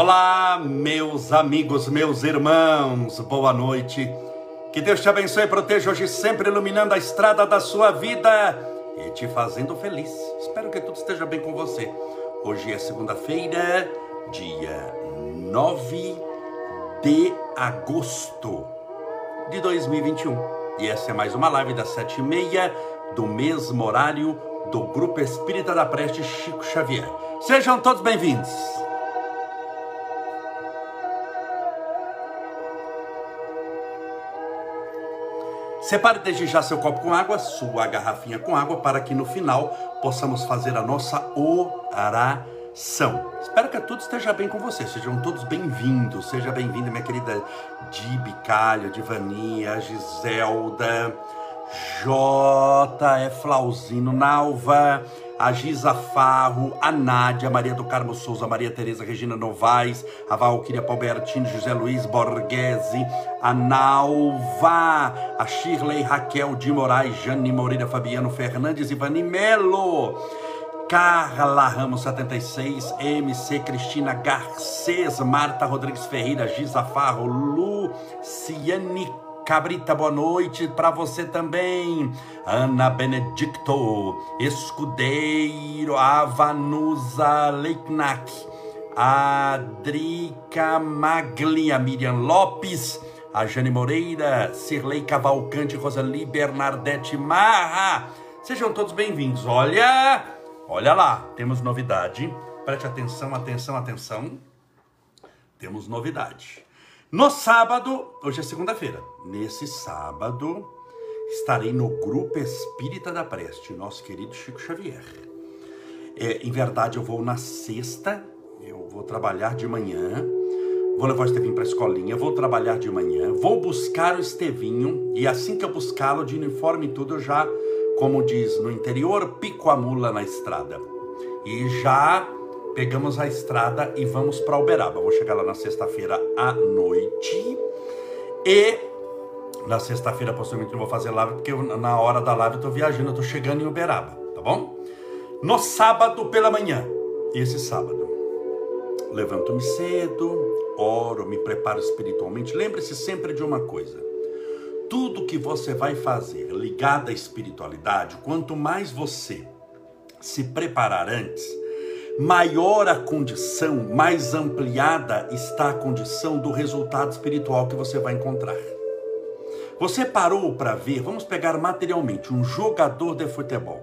Olá, meus amigos, meus irmãos, boa noite. Que Deus te abençoe e proteja hoje, sempre iluminando a estrada da sua vida e te fazendo feliz. Espero que tudo esteja bem com você. Hoje é segunda-feira, dia 9 de agosto de 2021. E essa é mais uma live das sete e meia do mesmo horário do Grupo Espírita da Preste Chico Xavier. Sejam todos bem-vindos. Separe desde já seu copo com água, sua garrafinha com água, para que no final possamos fazer a nossa oração. Espero que tudo esteja bem com você. Sejam todos bem-vindos. Seja bem-vinda, minha querida Dibi Calho, Divania, Giselda, J. E. Flauzino, Nalva, a Giza Farro, a Nádia, Maria do Carmo Souza, Maria Tereza Regina Novaes, a Valquíria Palbertino, José Luiz Borghese, a Nalva, a Shirley Raquel de Moraes, Jane Moreira, Fabiano Fernandes, Ivani Melo, Carla Ramos 76, MC Cristina Garcês, Marta Rodrigues Ferreira, Giza Farro, Luciane Cabrita, boa noite para você também. Ana Benedicto, Escudeiro, Avanusa Leiknak, Adrica Maglia, Miriam Lopes, a Jane Moreira, Cirlei Cavalcante, Rosali Bernardete Marra. Sejam todos bem-vindos. Olha, olha lá, temos novidade. Preste atenção, atenção, atenção. Temos novidade. No sábado, hoje é segunda-feira, nesse sábado estarei no Grupo Espírita da Preste, nosso querido Chico Xavier. É, em verdade, eu vou na sexta, eu vou trabalhar de manhã, vou levar o Estevinho para a escolinha, vou trabalhar de manhã, vou buscar o Estevinho e assim que eu buscá-lo de uniforme e tudo, eu já, como diz no interior, pico a mula na estrada. E já pegamos a estrada e vamos para Uberaba. Vou chegar lá na sexta-feira à noite e na sexta-feira possivelmente não vou fazer live porque eu, na hora da live eu tô viajando, eu tô chegando em Uberaba, tá bom? No sábado pela manhã, esse sábado, levanto-me cedo, oro, me preparo espiritualmente. Lembre-se sempre de uma coisa: tudo que você vai fazer ligado à espiritualidade, quanto mais você se preparar antes, maior a condição, mais ampliada está a condição do resultado espiritual que você vai encontrar. Você parou para ver, vamos pegar materialmente, um jogador de futebol.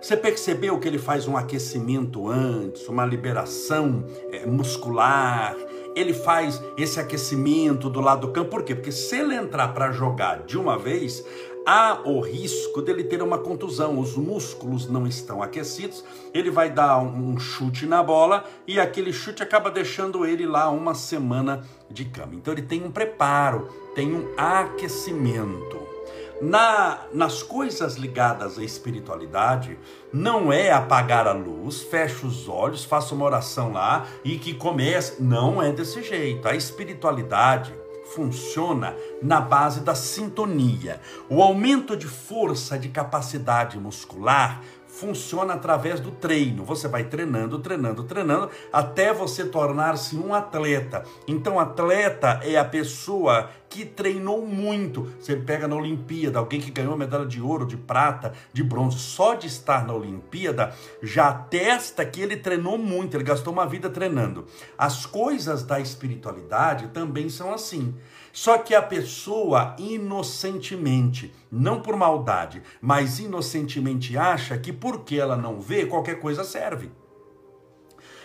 Você percebeu que ele faz um aquecimento antes, uma liberação é, muscular, ele faz esse aquecimento do lado do campo, por quê? Porque se ele entrar para jogar de uma vez, há o risco dele ter uma contusão, os músculos não estão aquecidos, ele vai dar um chute na bola e aquele chute acaba deixando ele lá uma semana de cama. Então ele tem um preparo, tem um aquecimento. Na, nas coisas ligadas à espiritualidade, não é apagar a luz, fecha os olhos, faça uma oração lá e que comece. Não é desse jeito. A espiritualidade funciona na base da sintonia. O aumento de força, de capacidade muscular funciona através do treino. Você vai treinando, treinando, treinando, até você tornar-se um atleta. Então, atleta é a pessoa que treinou muito. Você pega na Olimpíada, alguém que ganhou medalha de ouro, de prata, de bronze, só de estar na Olimpíada, já atesta que ele treinou muito, ele gastou uma vida treinando. As coisas da espiritualidade também são assim. Só que a pessoa inocentemente, não por maldade, mas inocentemente acha que porque ela não vê, qualquer coisa serve.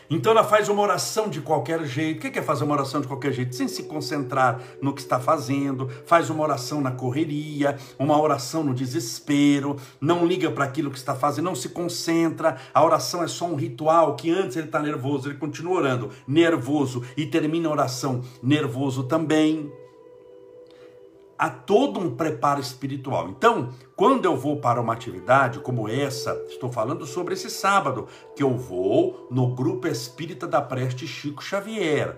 Então ela faz uma oração de qualquer jeito. O que é fazer uma oração de qualquer jeito? Sem se concentrar no que está fazendo. Faz uma oração na correria, uma oração no desespero. Não liga para aquilo que está fazendo, não se concentra. A oração é só um ritual que antes ele está nervoso, ele continua orando nervoso e termina a oração nervoso também há todo um preparo espiritual. Então, quando eu vou para uma atividade como essa, estou falando sobre esse sábado, que eu vou no grupo espírita da Preste Chico Xavier.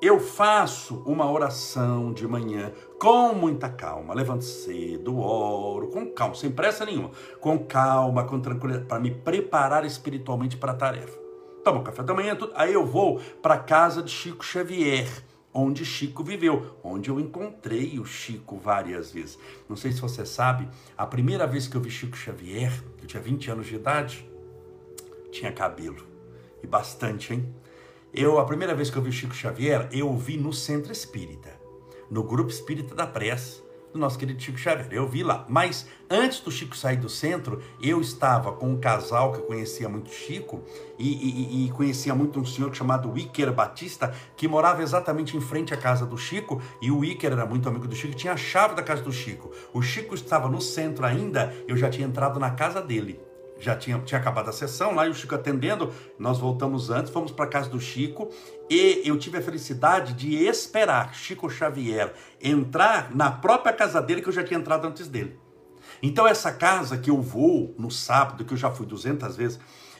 Eu faço uma oração de manhã com muita calma, levanto cedo, oro com calma, sem pressa nenhuma, com calma, com tranquilidade, para me preparar espiritualmente para a tarefa. tomo café da manhã. Aí eu vou para a casa de Chico Xavier, onde Chico viveu, onde eu encontrei o Chico várias vezes. Não sei se você sabe, a primeira vez que eu vi Chico Xavier, eu tinha 20 anos de idade, tinha cabelo. E bastante, hein? Eu, a primeira vez que eu vi Chico Xavier, eu o vi no Centro Espírita, no Grupo Espírita da Pressa do nosso querido Chico Xavier. Eu vi lá. Mas antes do Chico sair do centro, eu estava com um casal que conhecia muito Chico e, e, e conhecia muito um senhor chamado Iker Batista, que morava exatamente em frente à casa do Chico. E o Iker era muito amigo do Chico, tinha a chave da casa do Chico. O Chico estava no centro ainda, eu já tinha entrado na casa dele já tinha, tinha acabado a sessão lá e o Chico atendendo. Nós voltamos antes, fomos para casa do Chico e eu tive a felicidade de esperar Chico Xavier entrar na própria casa dele que eu já tinha entrado antes dele. Então essa casa que eu vou no sábado, que eu já fui 200 vezes,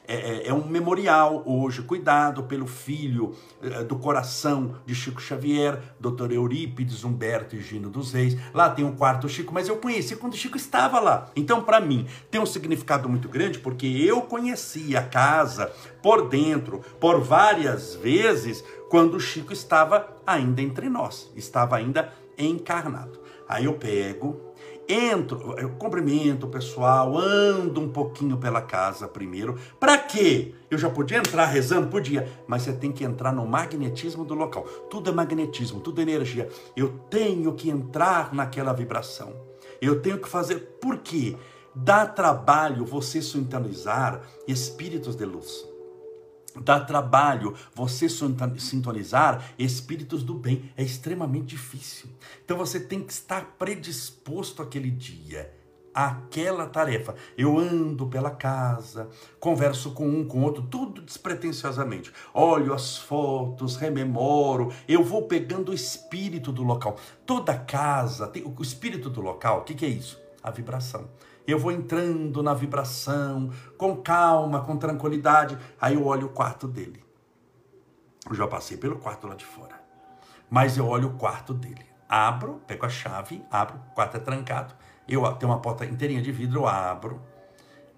é, é, é, um memorial hoje, cuidado pelo filho é, do coração de Chico Xavier, Dr. Eurípides, Humberto e Gino dos Reis. Lá tem um quarto Chico, mas eu conheci quando Chico estava lá. Então, para mim, tem um significado muito grande porque eu conheci a casa por dentro, por várias vezes, quando Chico estava ainda entre nós, estava ainda encarnado. Aí eu pego, entro, eu cumprimento o pessoal, ando um pouquinho pela casa primeiro. Para quê? Eu já podia entrar rezando? Podia, mas você tem que entrar no magnetismo do local. Tudo é magnetismo, tudo é energia. Eu tenho que entrar naquela vibração. Eu tenho que fazer. Por quê? Dá trabalho você sintonizar espíritos de luz dá trabalho você sintonizar espíritos do bem. É extremamente difícil. Então você tem que estar predisposto aquele dia aquela tarefa. Eu ando pela casa, converso com um, com outro, tudo despretensiosamente. Olho as fotos, rememoro, eu vou pegando o espírito do local. Toda casa tem o espírito do local. O que, que é isso? A vibração eu vou entrando na vibração, com calma, com tranquilidade. Aí eu olho o quarto dele. Eu já passei pelo quarto lá de fora. Mas eu olho o quarto dele. Abro, pego a chave, abro, o quarto é trancado. Eu tenho uma porta inteirinha de vidro, eu abro,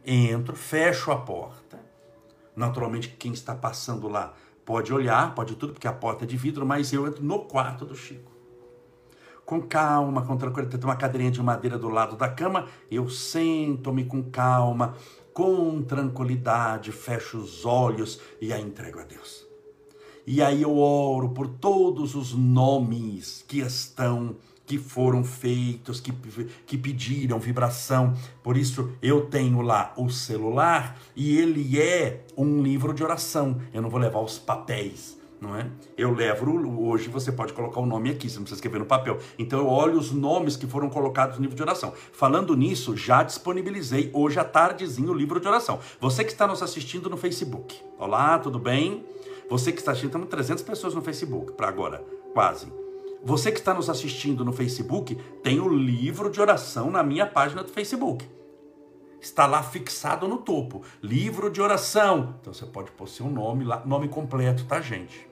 entro, fecho a porta. Naturalmente, quem está passando lá pode olhar, pode tudo, porque a porta é de vidro, mas eu entro no quarto do Chico com calma, com tranquilidade. Tem uma cadeirinha de madeira do lado da cama, eu sento-me com calma, com tranquilidade, fecho os olhos e a entrego a Deus. E aí eu oro por todos os nomes que estão que foram feitos, que, que pediram vibração. Por isso eu tenho lá o celular e ele é um livro de oração. Eu não vou levar os papéis não é? Eu levo hoje, você pode colocar o nome aqui, você não precisa escrever no papel. Então eu olho os nomes que foram colocados no livro de oração. Falando nisso, já disponibilizei hoje à tardezinho o livro de oração. Você que está nos assistindo no Facebook. Olá, tudo bem? Você que está assistindo, temos 300 pessoas no Facebook para agora, quase. Você que está nos assistindo no Facebook, tem o livro de oração na minha página do Facebook. Está lá fixado no topo, livro de oração. Então você pode pôr seu nome lá, nome completo, tá, gente?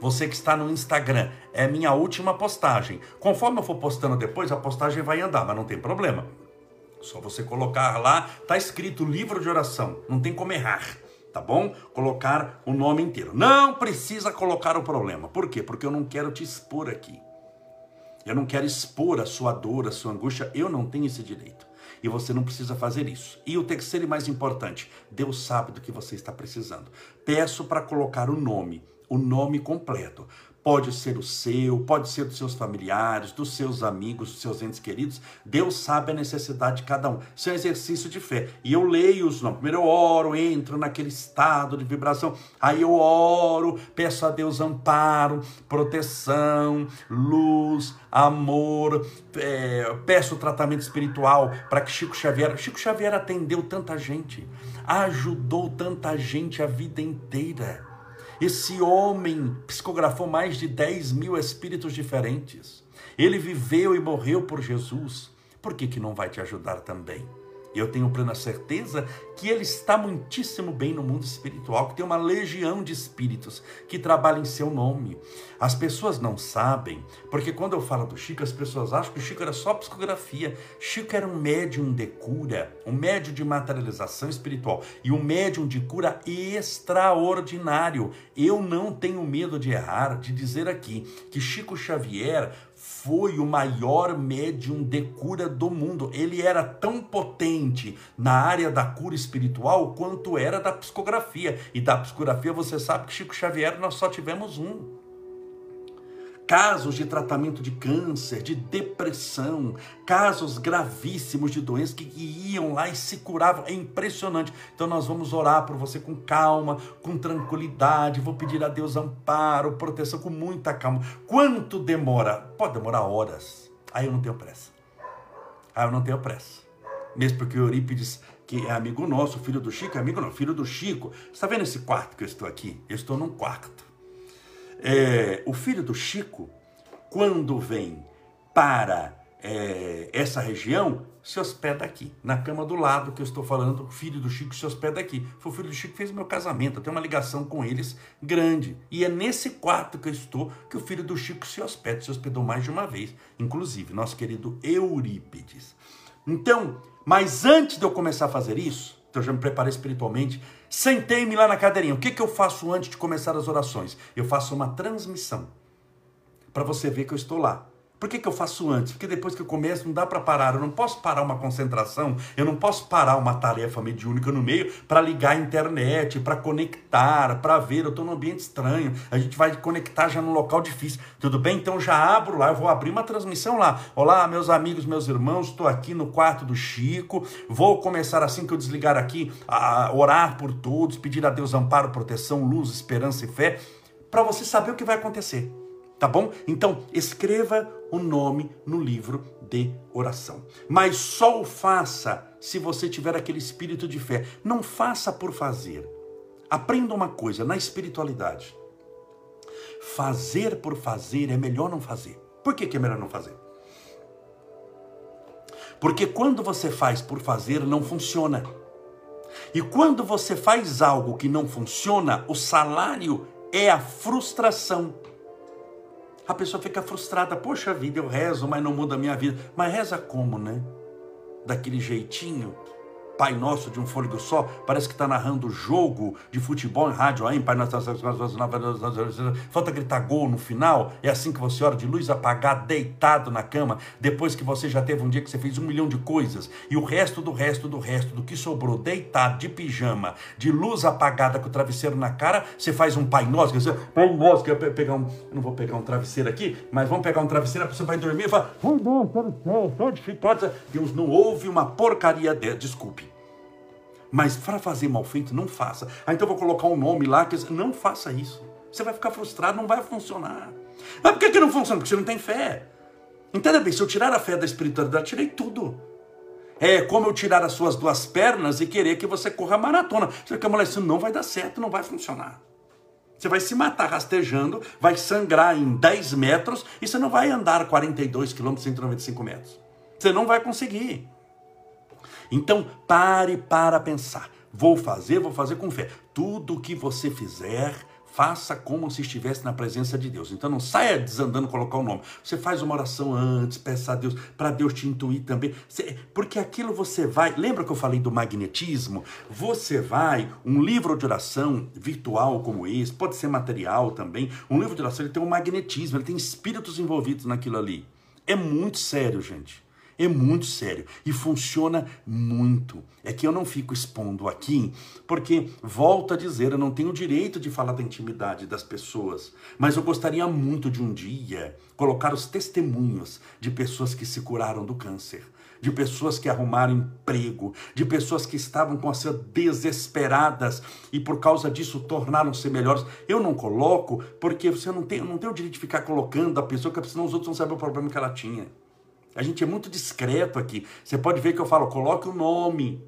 Você que está no Instagram, é minha última postagem. Conforme eu for postando depois, a postagem vai andar, mas não tem problema. Só você colocar lá, tá escrito livro de oração, não tem como errar, tá bom? Colocar o nome inteiro. Não precisa colocar o problema. Por quê? Porque eu não quero te expor aqui. Eu não quero expor a sua dor, a sua angústia, eu não tenho esse direito. E você não precisa fazer isso. E o terceiro e mais importante, Deus sabe do que você está precisando. Peço para colocar o nome o nome completo. Pode ser o seu, pode ser dos seus familiares, dos seus amigos, dos seus entes queridos. Deus sabe a necessidade de cada um. Isso é um exercício de fé. E eu leio os nomes. Primeiro eu oro, entro naquele estado de vibração. Aí eu oro, peço a Deus amparo, proteção, luz, amor. É, peço tratamento espiritual para que Chico Xavier. Chico Xavier atendeu tanta gente, ajudou tanta gente a vida inteira. Esse homem psicografou mais de 10 mil espíritos diferentes. Ele viveu e morreu por Jesus. Por que, que não vai te ajudar também? Eu tenho plena certeza que ele está muitíssimo bem no mundo espiritual, que tem uma legião de espíritos que trabalham em seu nome. As pessoas não sabem, porque quando eu falo do Chico, as pessoas acham que o Chico era só psicografia. Chico era um médium de cura, um médium de materialização espiritual e um médium de cura extraordinário. Eu não tenho medo de errar, de dizer aqui que Chico Xavier foi o maior médium de cura do mundo. Ele era tão potente na área da cura espiritual quanto era da psicografia. E da psicografia você sabe que Chico Xavier nós só tivemos um casos de tratamento de câncer, de depressão, casos gravíssimos de doenças que iam lá e se curavam. É impressionante. Então nós vamos orar por você com calma, com tranquilidade. Vou pedir a Deus amparo, proteção com muita calma. Quanto demora? Pode demorar horas. Aí eu não tenho pressa. Aí eu não tenho pressa. Mesmo porque Eurípides, que é amigo nosso, filho do Chico, é amigo não, filho do Chico. Está vendo esse quarto que eu estou aqui? Eu estou num quarto. É, o filho do Chico, quando vem para é, essa região, se hospeda aqui, na cama do lado que eu estou falando, o filho do Chico se hospeda aqui. Foi o filho do Chico que fez meu casamento, eu tenho uma ligação com eles grande. E é nesse quarto que eu estou que o filho do Chico se hospeda, se hospedou mais de uma vez, inclusive, nosso querido Eurípides. Então, mas antes de eu começar a fazer isso, então eu já me preparei espiritualmente, Sentei-me lá na cadeirinha. O que, que eu faço antes de começar as orações? Eu faço uma transmissão. Para você ver que eu estou lá. Por que, que eu faço antes? Porque depois que eu começo não dá para parar. Eu não posso parar uma concentração, eu não posso parar uma tarefa mediúnica no meio para ligar a internet, para conectar, para ver. Eu estou num ambiente estranho. A gente vai conectar já num local difícil. Tudo bem? Então já abro lá, eu vou abrir uma transmissão lá. Olá, meus amigos, meus irmãos, estou aqui no quarto do Chico. Vou começar assim que eu desligar aqui a orar por todos, pedir a Deus amparo, proteção, luz, esperança e fé, para você saber o que vai acontecer. Tá bom? Então, escreva o nome no livro de oração. Mas só o faça se você tiver aquele espírito de fé. Não faça por fazer. Aprenda uma coisa na espiritualidade. Fazer por fazer é melhor não fazer. Por que, que é melhor não fazer? Porque quando você faz por fazer, não funciona. E quando você faz algo que não funciona, o salário é a frustração a pessoa fica frustrada. Poxa vida, eu rezo, mas não muda a minha vida. Mas reza como, né? Daquele jeitinho Pai Nosso de um fôlego só, parece que está narrando jogo de futebol em rádio aí, Pai Nosso, falta gritar gol no final, é assim que você ora de luz apagada, deitado na cama, depois que você já teve um dia que você fez um milhão de coisas, e o resto do resto do resto do que sobrou, deitado, de pijama, de luz apagada com o travesseiro na cara, você faz um Pai Nosso, que você, Pai Nosso, que eu pegar um, não vou pegar um travesseiro aqui, mas vamos pegar um travesseiro, a pessoa vai dormir e fala, Deus não ouve uma porcaria dessa, desculpe, mas para fazer mal feito, não faça. Ah, então vou colocar um nome lá. Que... Não faça isso. Você vai ficar frustrado, não vai funcionar. Mas por que, que não funciona? Porque você não tem fé. Entenda bem, se eu tirar a fé da espiritualidade, tirei tudo. É como eu tirar as suas duas pernas e querer que você corra maratona. Você quer mulher, isso não vai dar certo, não vai funcionar. Você vai se matar rastejando, vai sangrar em 10 metros e você não vai andar 42 quilômetros, 195 metros. Você não vai conseguir. Então, pare para pensar. Vou fazer, vou fazer com fé. Tudo o que você fizer, faça como se estivesse na presença de Deus. Então não saia desandando colocar o nome. Você faz uma oração antes, peça a Deus, para Deus te intuir também. Porque aquilo você vai. Lembra que eu falei do magnetismo? Você vai, um livro de oração virtual como esse, pode ser material também. Um livro de oração ele tem um magnetismo, ele tem espíritos envolvidos naquilo ali. É muito sério, gente. É muito sério e funciona muito. É que eu não fico expondo aqui, porque, volto a dizer, eu não tenho direito de falar da intimidade das pessoas, mas eu gostaria muito de um dia colocar os testemunhos de pessoas que se curaram do câncer de pessoas que arrumaram emprego, de pessoas que estavam com as desesperadas e por causa disso tornaram-se melhores. Eu não coloco porque você não tem, não tem o direito de ficar colocando a pessoa, porque senão os outros não sabem o problema que ela tinha. A gente é muito discreto aqui. Você pode ver que eu falo, coloque o nome.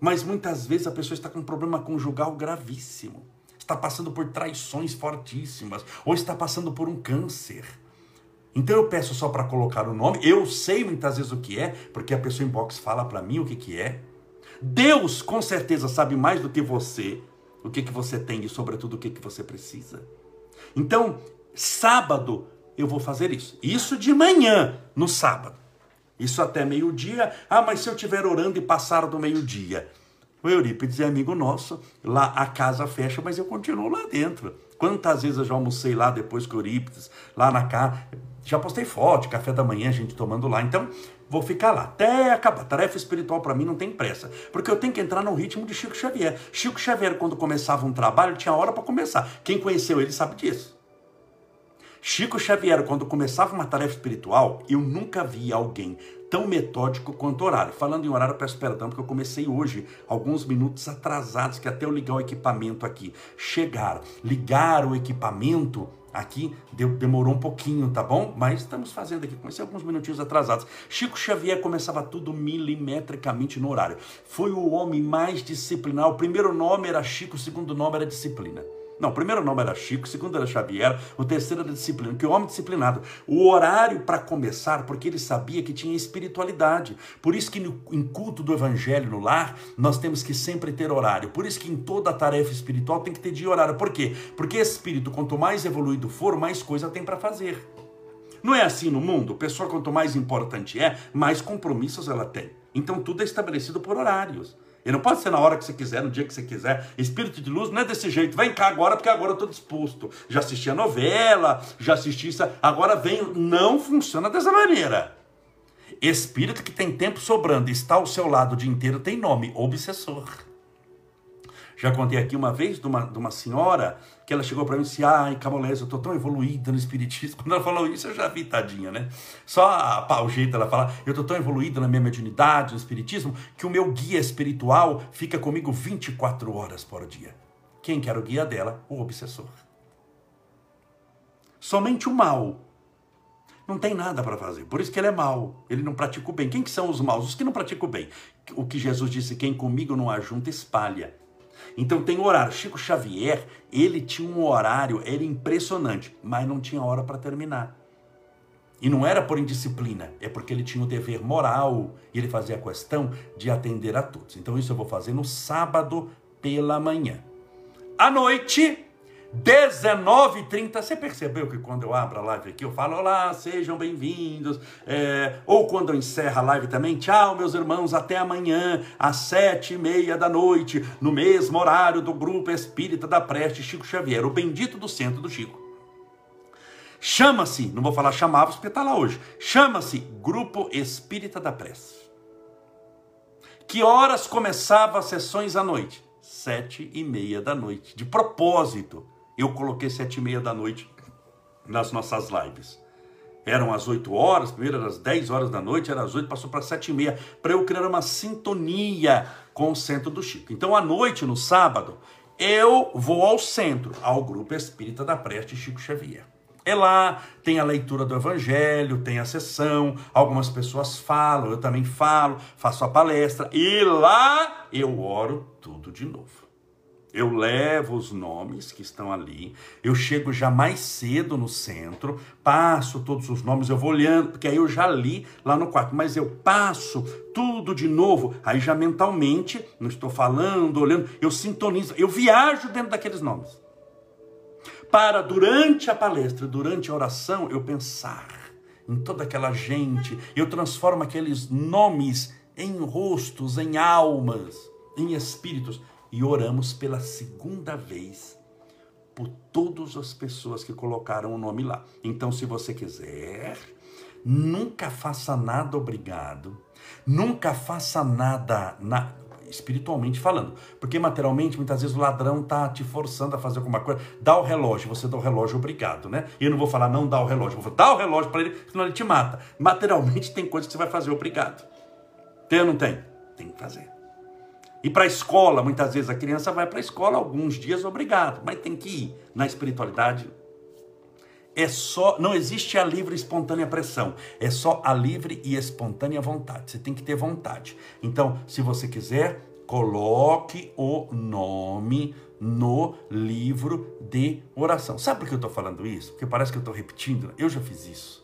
Mas muitas vezes a pessoa está com um problema conjugal gravíssimo. Está passando por traições fortíssimas. Ou está passando por um câncer. Então eu peço só para colocar o nome, eu sei muitas vezes o que é, porque a pessoa em box fala para mim o que, que é. Deus com certeza sabe mais do que você, o que, que você tem e sobretudo o que, que você precisa. Então, sábado eu vou fazer isso. Isso de manhã, no sábado. Isso até meio-dia. Ah, mas se eu estiver orando e passar do meio-dia. O Eurípides é amigo nosso, lá a casa fecha, mas eu continuo lá dentro. Quantas vezes eu já almocei lá depois com o Eurípides, lá na casa. Já postei foto, café da manhã, a gente tomando lá. Então, vou ficar lá até acabar. Tarefa espiritual para mim não tem pressa, porque eu tenho que entrar no ritmo de Chico Xavier. Chico Xavier, quando começava um trabalho, tinha hora para começar. Quem conheceu ele sabe disso. Chico Xavier, quando começava uma tarefa espiritual, eu nunca vi alguém tão metódico quanto horário. Falando em horário, peço perdão, porque eu comecei hoje, alguns minutos atrasados, que até eu ligar o equipamento aqui. Chegar, ligar o equipamento aqui demorou um pouquinho, tá bom? Mas estamos fazendo aqui, comecei alguns minutinhos atrasados. Chico Xavier começava tudo milimetricamente no horário. Foi o homem mais disciplinar. O primeiro nome era Chico, o segundo nome era disciplina. Não, o primeiro nome era Chico, o segundo era Xavier, o terceiro era disciplina, que homem disciplinado. O horário para começar, porque ele sabia que tinha espiritualidade. Por isso que no, em culto do evangelho no lar, nós temos que sempre ter horário. Por isso que em toda tarefa espiritual tem que ter dia horário. Por quê? Porque espírito, quanto mais evoluído for, mais coisa tem para fazer. Não é assim no mundo? Pessoa, quanto mais importante é, mais compromissos ela tem. Então tudo é estabelecido por horários. E não pode ser na hora que você quiser, no dia que você quiser. Espírito de luz não é desse jeito. Vem cá agora, porque agora eu estou disposto. Já assisti a novela, já assisti isso. Agora venho. Não funciona dessa maneira. Espírito que tem tempo sobrando, está ao seu lado o dia inteiro, tem nome: obsessor. Já contei aqui uma vez de uma, de uma senhora que ela chegou para mim e disse: Ai, Camolés, eu tô tão evoluída no Espiritismo. Quando ela falou isso, eu já vi, tadinha, né? Só a, o jeito dela falar: Eu tô tão evoluída na minha mediunidade, no Espiritismo, que o meu guia espiritual fica comigo 24 horas por dia. Quem que era o guia dela? O obsessor. Somente o mal. Não tem nada para fazer. Por isso que ele é mau. Ele não pratica o bem. Quem que são os maus? Os que não praticam o bem. O que Jesus disse: quem comigo não ajunta, espalha. Então tem horário. Chico Xavier, ele tinha um horário, era impressionante, mas não tinha hora para terminar. E não era por indisciplina, é porque ele tinha o dever moral e ele fazia a questão de atender a todos. Então isso eu vou fazer no sábado pela manhã. À noite, 19h30, você percebeu que quando eu abro a live aqui, eu falo, olá, sejam bem-vindos. É, ou quando eu encerro a live também, tchau, meus irmãos, até amanhã, às sete e meia da noite, no mesmo horário do Grupo Espírita da Preste Chico Xavier, o bendito do centro do Chico. Chama-se, não vou falar chamava, porque está lá hoje, chama-se Grupo Espírita da Prece. Que horas começava as sessões à noite? Sete e meia da noite, de propósito eu coloquei sete e meia da noite nas nossas lives. Eram as 8 horas, primeiro era às 10 horas da noite, era às 8, passou para 7 e meia, para eu criar uma sintonia com o centro do Chico. Então, à noite, no sábado, eu vou ao centro, ao Grupo Espírita da Preste Chico Xavier. É lá, tem a leitura do Evangelho, tem a sessão, algumas pessoas falam, eu também falo, faço a palestra, e lá eu oro tudo de novo. Eu levo os nomes que estão ali, eu chego já mais cedo no centro, passo todos os nomes, eu vou olhando, porque aí eu já li lá no quarto, mas eu passo tudo de novo, aí já mentalmente, não estou falando, olhando, eu sintonizo, eu viajo dentro daqueles nomes. Para durante a palestra, durante a oração, eu pensar em toda aquela gente, eu transformo aqueles nomes em rostos, em almas, em espíritos e oramos pela segunda vez por todas as pessoas que colocaram o nome lá. Então, se você quiser, nunca faça nada obrigado, nunca faça nada na, espiritualmente falando, porque materialmente muitas vezes o ladrão tá te forçando a fazer alguma coisa. Dá o relógio, você dá o relógio obrigado, né? Eu não vou falar não dá o relógio, vou falar, dá o relógio para ele, senão ele te mata. Materialmente tem coisas que você vai fazer obrigado. Tem ou não tem? Tem que fazer. E para a escola, muitas vezes a criança vai para a escola alguns dias obrigado, mas tem que ir. Na espiritualidade, é só, não existe a livre e espontânea pressão, é só a livre e espontânea vontade. Você tem que ter vontade. Então, se você quiser, coloque o nome no livro de oração. Sabe por que eu estou falando isso? Porque parece que eu estou repetindo. Eu já fiz isso.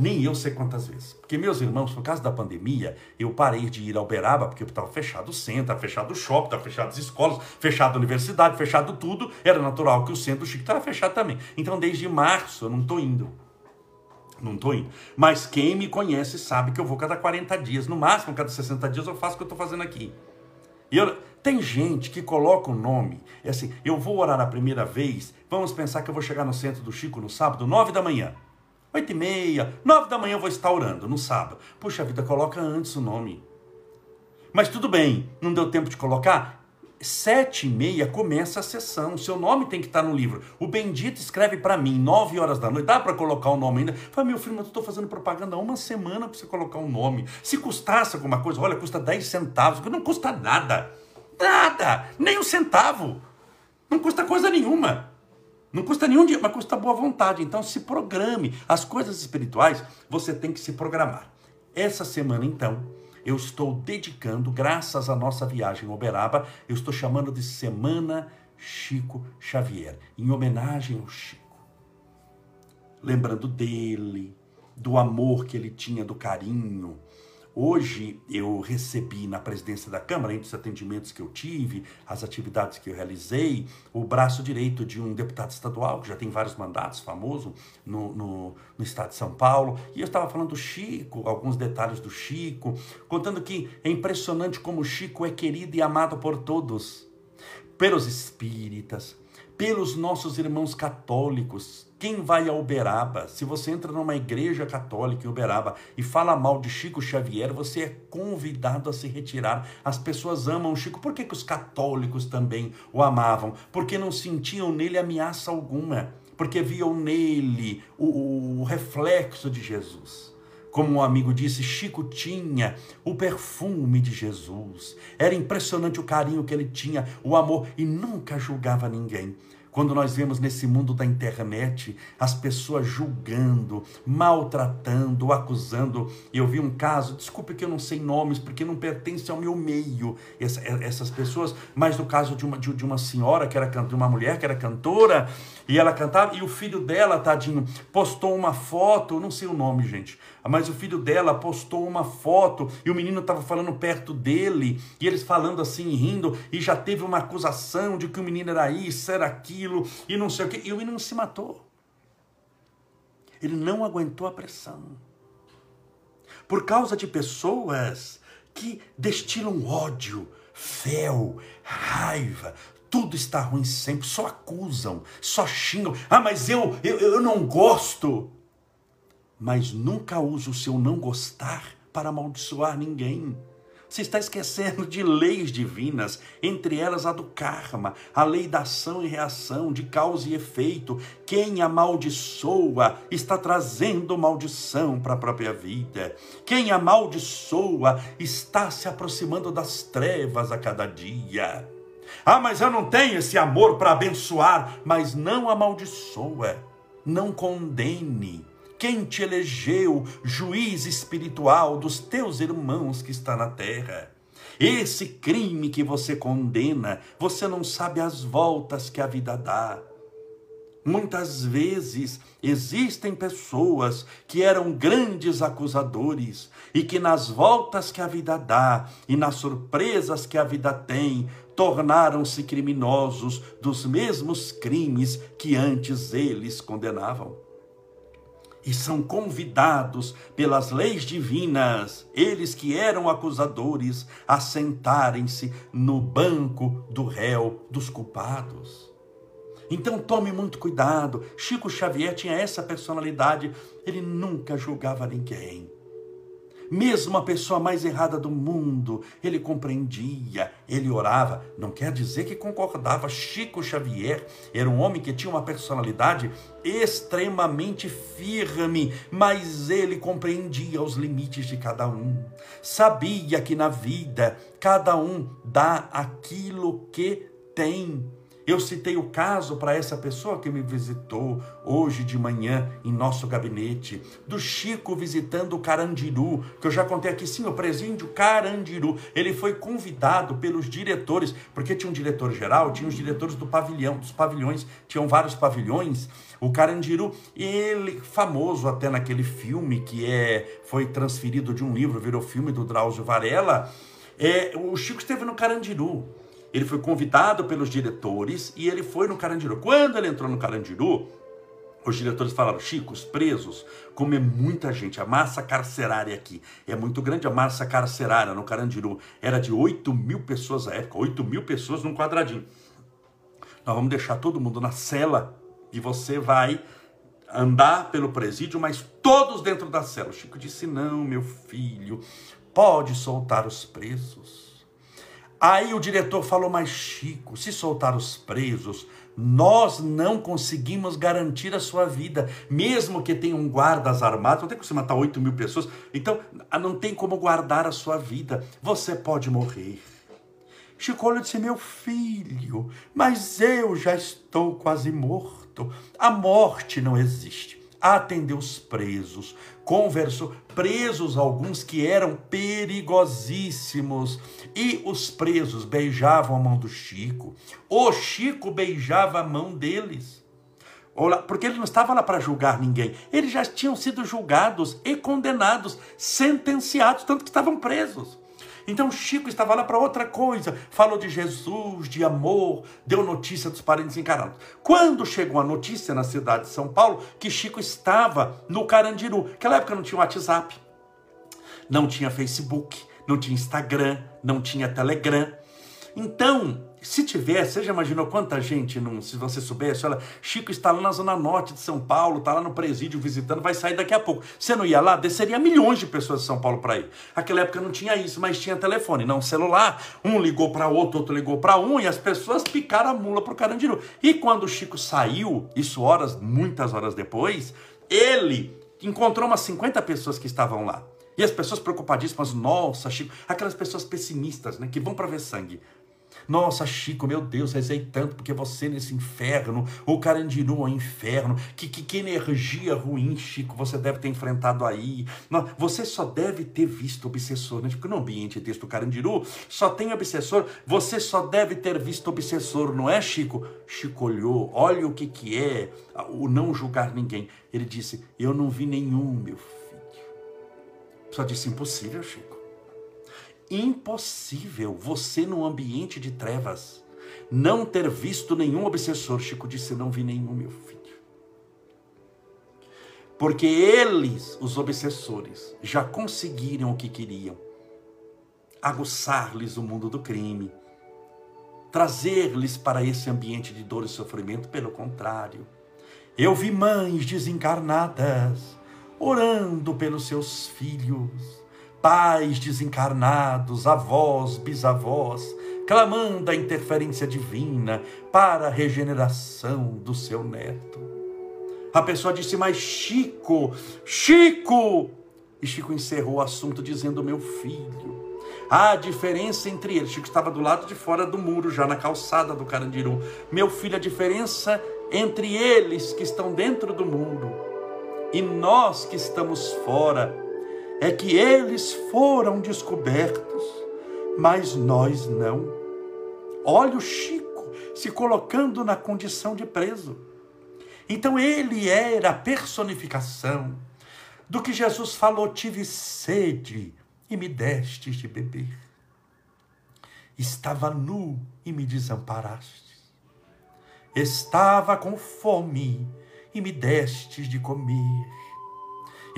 Nem eu sei quantas vezes. Porque, meus irmãos, por causa da pandemia, eu parei de ir ao Uberaba, porque estava fechado o centro, estava fechado o shopping, estava fechado as escolas, fechado a universidade, fechado tudo. Era natural que o centro do Chico estava fechado também. Então, desde março, eu não estou indo. Não estou indo. Mas quem me conhece sabe que eu vou cada 40 dias. No máximo, cada 60 dias eu faço o que eu estou fazendo aqui. Eu, tem gente que coloca o nome, é assim, eu vou orar a primeira vez, vamos pensar que eu vou chegar no centro do Chico no sábado, 9 da manhã. Oito e meia, nove da manhã eu vou estar orando, no sábado. Puxa vida, coloca antes o nome. Mas tudo bem, não deu tempo de colocar? Sete e meia começa a sessão, seu nome tem que estar no livro. O Bendito escreve para mim, nove horas da noite, dá para colocar o nome ainda? Fala, meu filho, mas eu estou fazendo propaganda há uma semana para você colocar o um nome. Se custasse alguma coisa, olha, custa dez centavos, não custa nada. Nada, nem um centavo. Não custa coisa nenhuma. Não custa nenhum dia, mas custa boa vontade. Então se programe. As coisas espirituais você tem que se programar. Essa semana, então, eu estou dedicando, graças à nossa viagem em Uberaba, eu estou chamando de Semana Chico Xavier, em homenagem ao Chico. Lembrando dele, do amor que ele tinha, do carinho, Hoje eu recebi na presidência da Câmara, entre os atendimentos que eu tive, as atividades que eu realizei, o braço direito de um deputado estadual, que já tem vários mandatos, famoso no, no, no estado de São Paulo. E eu estava falando do Chico, alguns detalhes do Chico, contando que é impressionante como o Chico é querido e amado por todos, pelos espíritas, pelos nossos irmãos católicos, quem vai a Uberaba, se você entra numa igreja católica em Uberaba e fala mal de Chico Xavier, você é convidado a se retirar. As pessoas amam Chico. Por que, que os católicos também o amavam? Porque não sentiam nele ameaça alguma. Porque viam nele o, o reflexo de Jesus. Como um amigo disse, Chico tinha o perfume de Jesus. Era impressionante o carinho que ele tinha, o amor, e nunca julgava ninguém. Quando nós vemos nesse mundo da internet as pessoas julgando, maltratando, acusando. Eu vi um caso, desculpe que eu não sei nomes, porque não pertence ao meu meio, essa, essas pessoas, mas no caso de uma, de, de uma senhora que era de uma mulher que era cantora, e ela cantava, e o filho dela, tadinho, postou uma foto, não sei o nome, gente, mas o filho dela postou uma foto e o menino estava falando perto dele, e eles falando assim, rindo, e já teve uma acusação de que o menino era isso, era aquilo, e não sei o que, e o menino se matou. Ele não aguentou a pressão. Por causa de pessoas que destilam ódio, fel, raiva, tudo está ruim sempre, só acusam, só xingam. Ah, mas eu, eu, eu não gosto. Mas nunca use o seu não gostar para amaldiçoar ninguém. Você está esquecendo de leis divinas, entre elas a do karma, a lei da ação e reação, de causa e efeito. Quem amaldiçoa está trazendo maldição para a própria vida. Quem amaldiçoa está se aproximando das trevas a cada dia. Ah, mas eu não tenho esse amor para abençoar. Mas não amaldiçoa, não condene. Quem te elegeu juiz espiritual dos teus irmãos que está na terra? Esse crime que você condena, você não sabe as voltas que a vida dá. Muitas vezes existem pessoas que eram grandes acusadores e que nas voltas que a vida dá e nas surpresas que a vida tem, tornaram-se criminosos dos mesmos crimes que antes eles condenavam. E são convidados pelas leis divinas, eles que eram acusadores, a sentarem-se no banco do réu dos culpados. Então tome muito cuidado. Chico Xavier tinha essa personalidade, ele nunca julgava ninguém mesmo a pessoa mais errada do mundo, ele compreendia, ele orava. Não quer dizer que concordava. Chico Xavier era um homem que tinha uma personalidade extremamente firme, mas ele compreendia os limites de cada um. Sabia que na vida cada um dá aquilo que tem Eu citei o caso para essa pessoa que me visitou hoje de manhã em nosso gabinete, do Chico visitando o Carandiru, que eu já contei aqui, sim, o presídio Carandiru. Ele foi convidado pelos diretores, porque tinha um diretor geral, tinha os diretores do pavilhão, dos pavilhões, tinham vários pavilhões. O Carandiru, ele famoso até naquele filme que é foi transferido de um livro, virou filme do Drauzio Varela. É, o Chico esteve no Carandiru. Ele foi convidado pelos diretores e ele foi no Carandiru. Quando ele entrou no Carandiru, os diretores falaram: Chico, os presos, como é muita gente, a massa carcerária aqui é muito grande, a massa carcerária no Carandiru era de 8 mil pessoas à época, 8 mil pessoas num quadradinho. Nós vamos deixar todo mundo na cela e você vai andar pelo presídio, mas todos dentro da cela. O Chico disse: Não, meu filho, pode soltar os presos. Aí o diretor falou: Mas Chico, se soltar os presos, nós não conseguimos garantir a sua vida, mesmo que tenham guardas armados, não tem como você matar 8 mil pessoas, então não tem como guardar a sua vida, você pode morrer. Chico olhou disse: Meu filho, mas eu já estou quase morto, a morte não existe atendeu os presos, conversou, presos alguns que eram perigosíssimos, e os presos beijavam a mão do Chico, o Chico beijava a mão deles. Porque ele não estava lá para julgar ninguém, eles já tinham sido julgados e condenados, sentenciados, tanto que estavam presos. Então Chico estava lá para outra coisa, falou de Jesus, de amor, deu notícia dos parentes encarados. Quando chegou a notícia na cidade de São Paulo que Chico estava no Carandiru, naquela época não tinha WhatsApp, não tinha Facebook, não tinha Instagram, não tinha Telegram. Então, se tivesse, você já imaginou quanta gente, não, se você soubesse, olha, Chico está lá na zona norte de São Paulo, está lá no presídio visitando, vai sair daqui a pouco. Você não ia lá, desceria milhões de pessoas de São Paulo para ir. Naquela época não tinha isso, mas tinha telefone, não celular. Um ligou para outro, outro ligou para um, e as pessoas picaram a mula para o Carandiru. E quando o Chico saiu, isso horas, muitas horas depois, ele encontrou umas 50 pessoas que estavam lá. E as pessoas preocupadíssimas, nossa, Chico, aquelas pessoas pessimistas, né, que vão para ver sangue. Nossa, Chico, meu Deus, rezei tanto porque você nesse inferno, o Carandiru ao inferno, que, que, que, energia ruim, Chico, você deve ter enfrentado aí. Não, você só deve ter visto obsessor, né? Porque no ambiente desse do Carandiru só tem obsessor, você só deve ter visto obsessor, não é, Chico? Chico olhou, olha o que, que é o não julgar ninguém. Ele disse: Eu não vi nenhum, meu filho. Só disse: Impossível, Chico impossível você num ambiente de trevas não ter visto nenhum obsessor. Chico disse: Não vi nenhum, meu filho. Porque eles, os obsessores, já conseguiram o que queriam: aguçar-lhes o mundo do crime, trazer-lhes para esse ambiente de dor e sofrimento. Pelo contrário, eu vi mães desencarnadas orando pelos seus filhos pais desencarnados, avós, bisavós, clamando a interferência divina para a regeneração do seu neto. A pessoa disse: Mas Chico, Chico! E Chico encerrou o assunto dizendo: Meu filho. A diferença entre eles, Chico estava do lado de fora do muro, já na calçada do Carandiru. Meu filho, a diferença entre eles que estão dentro do muro e nós que estamos fora é que eles foram descobertos, mas nós não. Olha o Chico se colocando na condição de preso. Então ele era a personificação do que Jesus falou: tive sede e me destes de beber. Estava nu e me desamparaste. Estava com fome e me destes de comer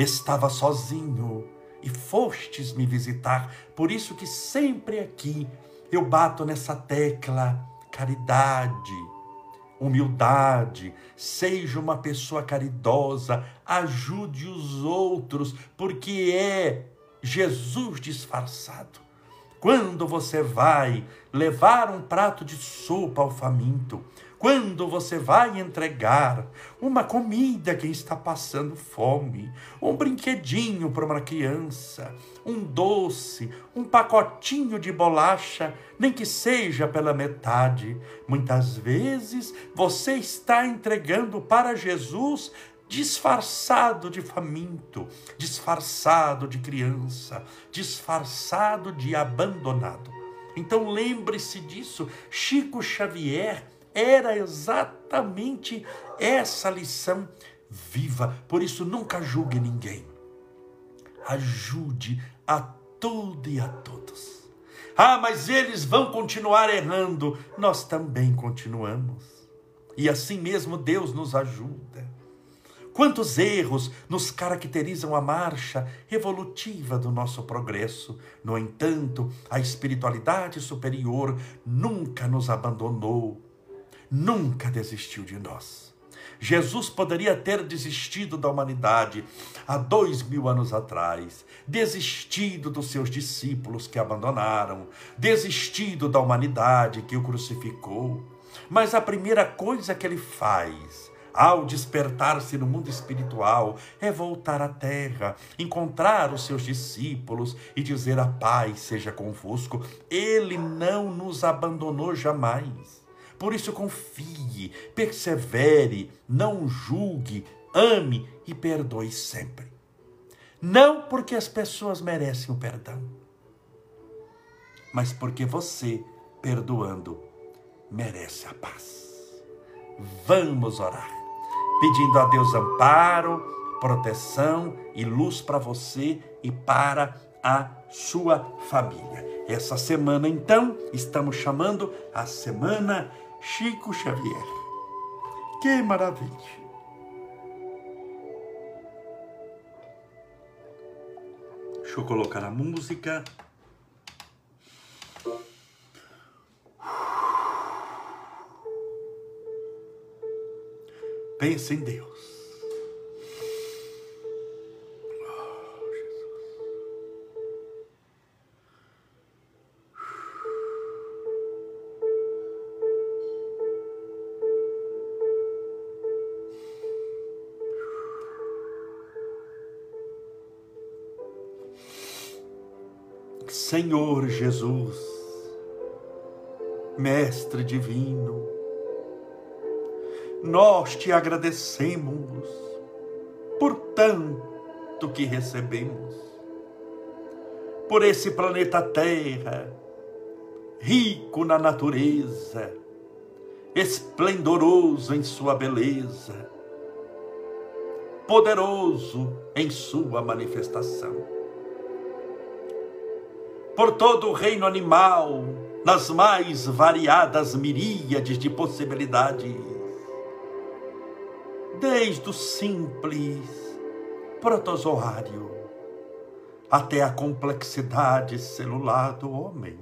estava sozinho e fostes me visitar. Por isso que sempre aqui eu bato nessa tecla caridade, humildade, seja uma pessoa caridosa, ajude os outros, porque é Jesus disfarçado. quando você vai levar um prato de sopa ao faminto, quando você vai entregar uma comida a quem está passando fome, um brinquedinho para uma criança, um doce, um pacotinho de bolacha, nem que seja pela metade, muitas vezes você está entregando para Jesus disfarçado de faminto, disfarçado de criança, disfarçado de abandonado. Então lembre-se disso. Chico Xavier era exatamente essa lição viva. Por isso, nunca julgue ninguém. Ajude a tudo e a todos. Ah, mas eles vão continuar errando. Nós também continuamos. E assim mesmo Deus nos ajuda. Quantos erros nos caracterizam a marcha evolutiva do nosso progresso. No entanto, a espiritualidade superior nunca nos abandonou, nunca desistiu de nós. Jesus poderia ter desistido da humanidade há dois mil anos atrás, desistido dos seus discípulos que abandonaram, desistido da humanidade que o crucificou. Mas a primeira coisa que ele faz ao despertar-se no mundo espiritual, é voltar à terra, encontrar os seus discípulos e dizer: A paz seja convosco. Ele não nos abandonou jamais. Por isso, confie, persevere, não julgue, ame e perdoe sempre. Não porque as pessoas merecem o perdão, mas porque você, perdoando, merece a paz. Vamos orar, pedindo a Deus amparo, proteção e luz para você e para a sua família. Essa semana, então, estamos chamando a Semana Chico Xavier. Que maravilha! Deixa eu colocar a música. Pense em Deus. Senhor Jesus, Mestre Divino, nós te agradecemos por tanto que recebemos, por esse planeta Terra, rico na natureza, esplendoroso em sua beleza, poderoso em sua manifestação por todo o reino animal, nas mais variadas miríades de possibilidades. Desde o simples protozoário até a complexidade celular do homem.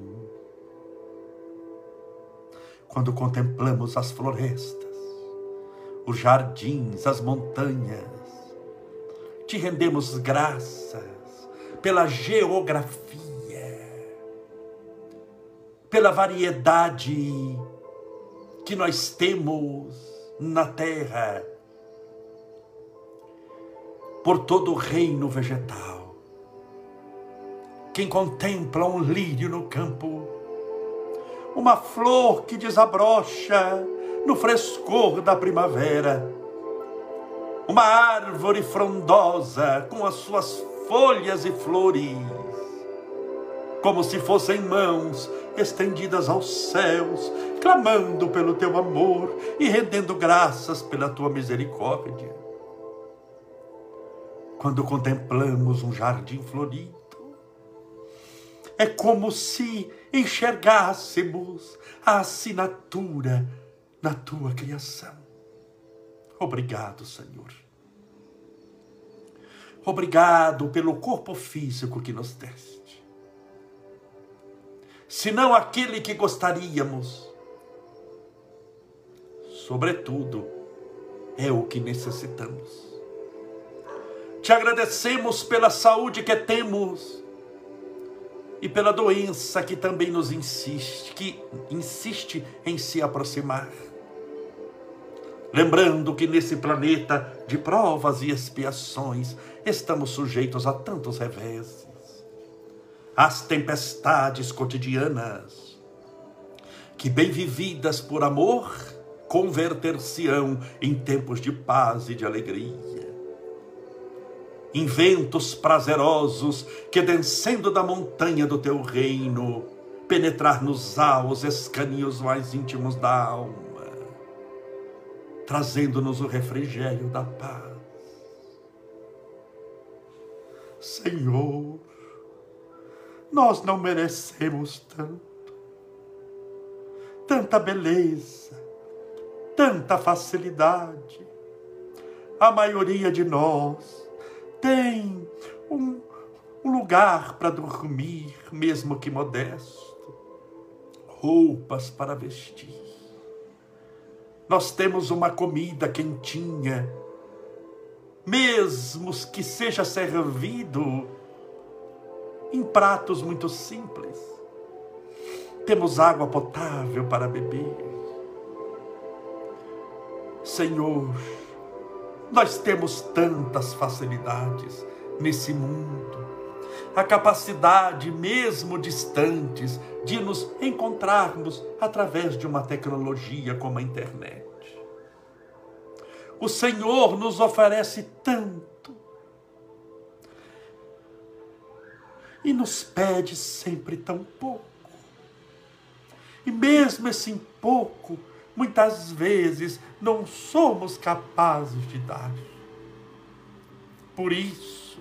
Quando contemplamos as florestas, os jardins, as montanhas, te rendemos graças pela geografia pela variedade que nós temos na terra, por todo o reino vegetal. Quem contempla um lírio no campo, uma flor que desabrocha no frescor da primavera, uma árvore frondosa com as suas folhas e flores, como se fossem mãos estendidas aos céus, clamando pelo teu amor e rendendo graças pela tua misericórdia. Quando contemplamos um jardim florido, é como se enxergássemos a assinatura na tua criação. Obrigado, Senhor. Obrigado pelo corpo físico que nos deste senão aquele que gostaríamos. Sobretudo, é o que necessitamos. Te agradecemos pela saúde que temos, e pela doença que também nos insiste, que insiste em se aproximar. Lembrando que nesse planeta de provas e expiações estamos sujeitos a tantos reveses, as tempestades cotidianas, que bem vividas por amor, converter-se-ão em tempos de paz e de alegria inventos prazerosos que, descendo da montanha do teu reino, penetrar nos aos escaninhos mais íntimos da alma, trazendo-nos o refrigério da paz. Senhor, nós não merecemos tanto, tanta beleza, tanta facilidade. A maioria de nós tem um, um lugar para dormir, mesmo que modesto, roupas para vestir. Nós temos uma comida quentinha, mesmo que seja servido em pratos muito simples. Temos água potável para beber. Senhor, nós temos tantas facilidades nesse mundo. A capacidade, mesmo distantes, de nos encontrarmos através de uma tecnologia como a internet. O Senhor nos oferece tanto e nos pede sempre tão pouco. E mesmo esse pouco muitas vezes não somos capazes de dar. Por isso,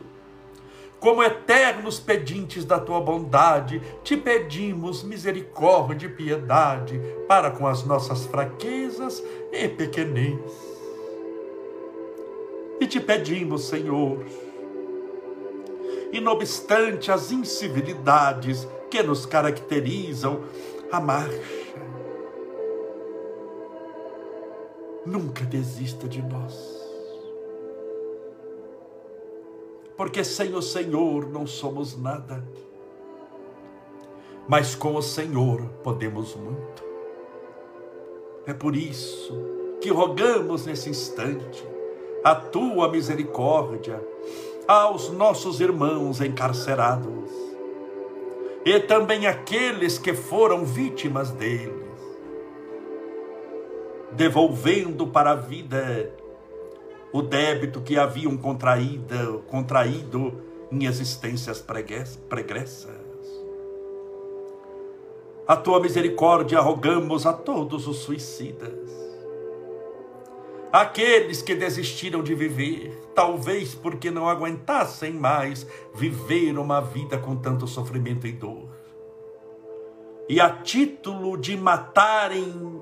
como eternos pedintes da tua bondade, te pedimos misericórdia e piedade para com as nossas fraquezas e pequenez. E te pedimos, Senhor, e não obstante as incivilidades que nos caracterizam, a marcha nunca desista de nós. Porque sem o Senhor não somos nada, mas com o Senhor podemos muito. É por isso que rogamos nesse instante a tua misericórdia aos nossos irmãos encarcerados e também aqueles que foram vítimas dele devolvendo para a vida o débito que haviam contraído, contraído em existências pregressas. A tua misericórdia rogamos a todos os suicidas, aqueles que desistiram de viver, talvez porque não aguentassem mais viver uma vida com tanto sofrimento e dor. E a título de matarem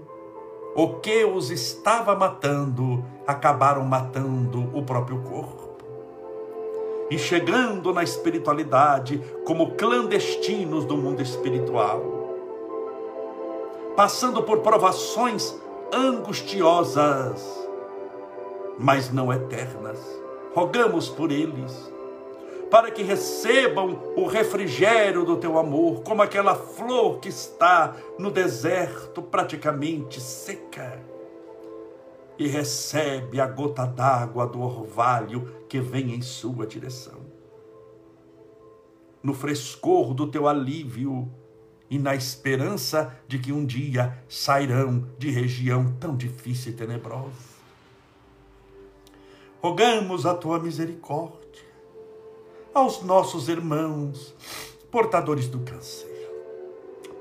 o que os estava matando, acabaram matando o próprio corpo. E chegando na espiritualidade como clandestinos do mundo espiritual, passando por provações angustiosas, mas não eternas. Rogamos por eles para que recebam o refrigério do teu amor, como aquela flor que está no deserto praticamente seca e recebe a gota d'água do orvalho que vem em sua direção. No frescor do teu alívio e na esperança de que um dia sairão de região tão difícil e tenebrosa. Rogamos a tua misericórdia aos nossos irmãos portadores do câncer,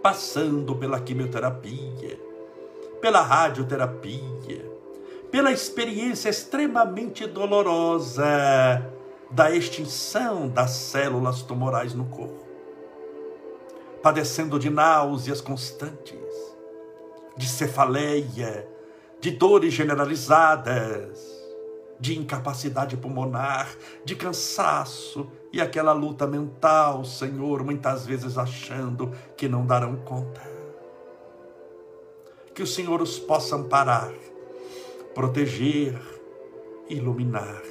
passando pela quimioterapia, pela radioterapia, pela experiência extremamente dolorosa da extinção das células tumorais no corpo, padecendo de náuseas constantes, de cefaleia, de dores generalizadas, de incapacidade pulmonar, de cansaço e aquela luta mental, Senhor, muitas vezes achando que não darão conta. Que o Senhor os possa amparar, proteger, iluminar,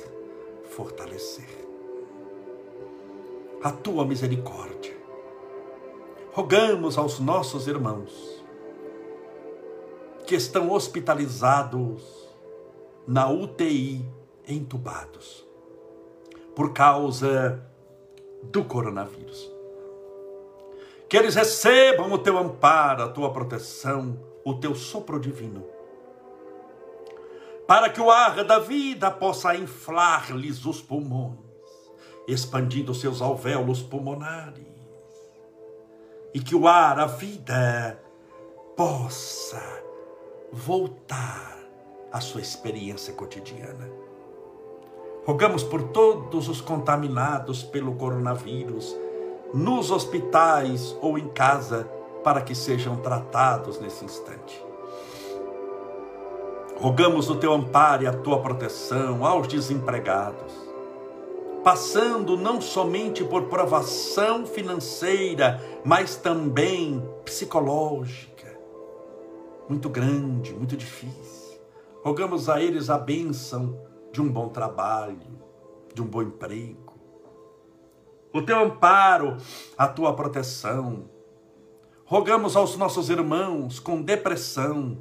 fortalecer. A tua misericórdia rogamos aos nossos irmãos que estão hospitalizados na UTI, entubados, por causa do coronavírus. Que eles recebam o teu amparo, a tua proteção, o teu sopro divino para que o ar da vida possa inflar-lhes os pulmões, expandindo seus alvéolos pulmonares, e que o ar, a vida, possa voltar à sua experiência cotidiana. Rogamos por todos os contaminados pelo coronavírus, nos hospitais ou em casa, para que sejam tratados nesse instante Rogamos o teu amparo e a tua proteção aos desempregados, passando não somente por provação financeira, mas também psicológica, muito grande, muito difícil. Rogamos a eles a bênção de um bom trabalho, de um bom emprego, o teu amparo, a tua proteção. Rogamos aos nossos irmãos com depressão,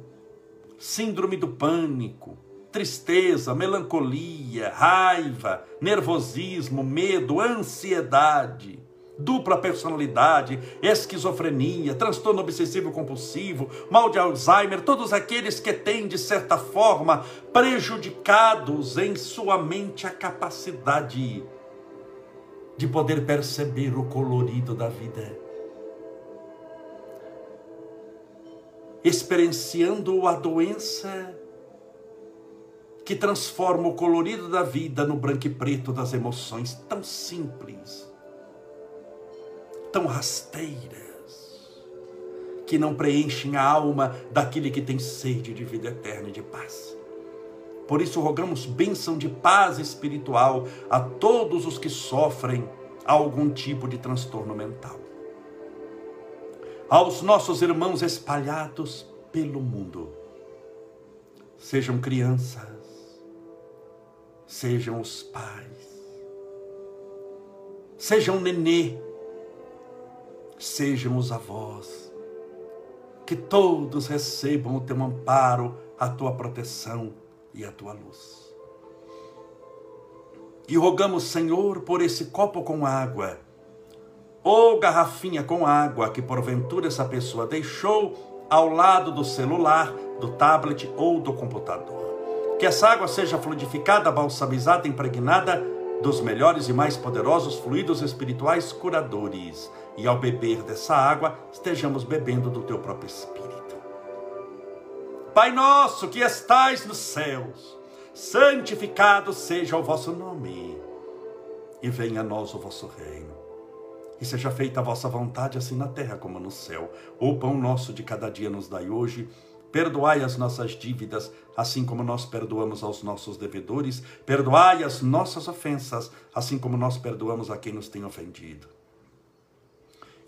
síndrome do pânico, tristeza, melancolia, raiva, nervosismo, medo, ansiedade, dupla personalidade, esquizofrenia, transtorno obsessivo compulsivo, mal de Alzheimer, todos aqueles que têm, de certa forma, prejudicados em sua mente a capacidade de poder perceber o colorido da vida. Experienciando a doença que transforma o colorido da vida no branco e preto das emoções, tão simples, tão rasteiras, que não preenchem a alma daquele que tem sede de vida eterna e de paz. Por isso, rogamos bênção de paz espiritual a todos os que sofrem algum tipo de transtorno mental aos nossos irmãos espalhados pelo mundo. Sejam crianças, sejam os pais, sejam nenê, sejam os avós, que todos recebam o teu amparo, a tua proteção e a tua luz. E rogamos, Senhor, por esse copo com água ou garrafinha com água que porventura essa pessoa deixou ao lado do celular, do tablet ou do computador. Que essa água seja fluidificada, balsamizada, impregnada dos melhores e mais poderosos fluidos espirituais curadores. E ao beber dessa água, estejamos bebendo do teu próprio Espírito. Pai nosso que estais nos céus, santificado seja o vosso nome, e venha a nós o vosso reino e seja feita a vossa vontade, assim na terra como no céu. O pão nosso de cada dia nos dai hoje. Perdoai as nossas dívidas, assim como nós perdoamos aos nossos devedores. Perdoai as nossas ofensas, assim como nós perdoamos a quem nos tem ofendido.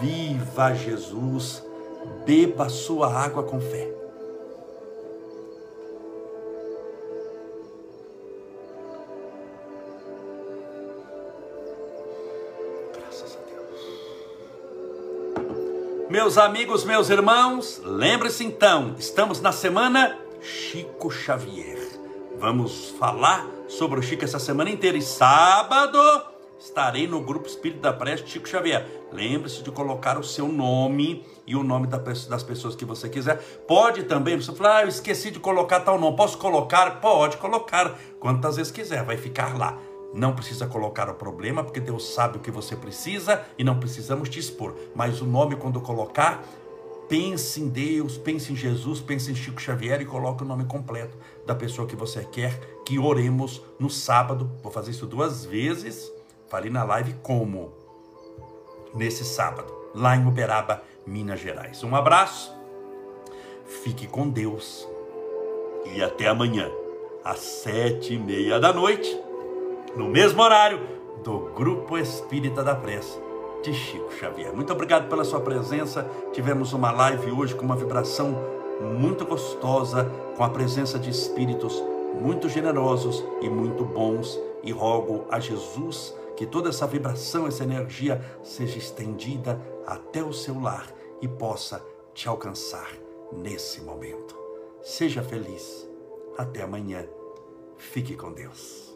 viva Jesus, beba sua água com fé. Meus amigos, meus irmãos, lembre-se então, estamos na semana Chico Xavier. Vamos falar sobre o Chico essa semana inteira. E sábado estarei no grupo Espírito da Preste Chico Xavier. Lembre-se de colocar o seu nome e o nome das pessoas que você quiser. Pode também, você falar, ah, eu esqueci de colocar tal nome. Posso colocar? Pode colocar, quantas vezes quiser, vai ficar lá. Não precisa colocar o problema, porque Deus sabe o que você precisa e não precisamos te expor. Mas o nome, quando colocar, pense em Deus, pense em Jesus, pense em Chico Xavier e coloque o nome completo da pessoa que você quer que oremos no sábado. Vou fazer isso duas vezes. Falei na live como? Nesse sábado, lá em Uberaba, Minas Gerais. Um abraço, fique com Deus e até amanhã, às sete e meia da noite, no mesmo horário do Grupo Espírita da Pressa de Chico Xavier. Muito obrigado pela sua presença. Tivemos uma live hoje com uma vibração muito gostosa, com a presença de espíritos muito generosos e muito bons. E rogo a Jesus que toda essa vibração, essa energia seja estendida até o seu lar e possa te alcançar nesse momento. Seja feliz. Até amanhã. Fique com Deus.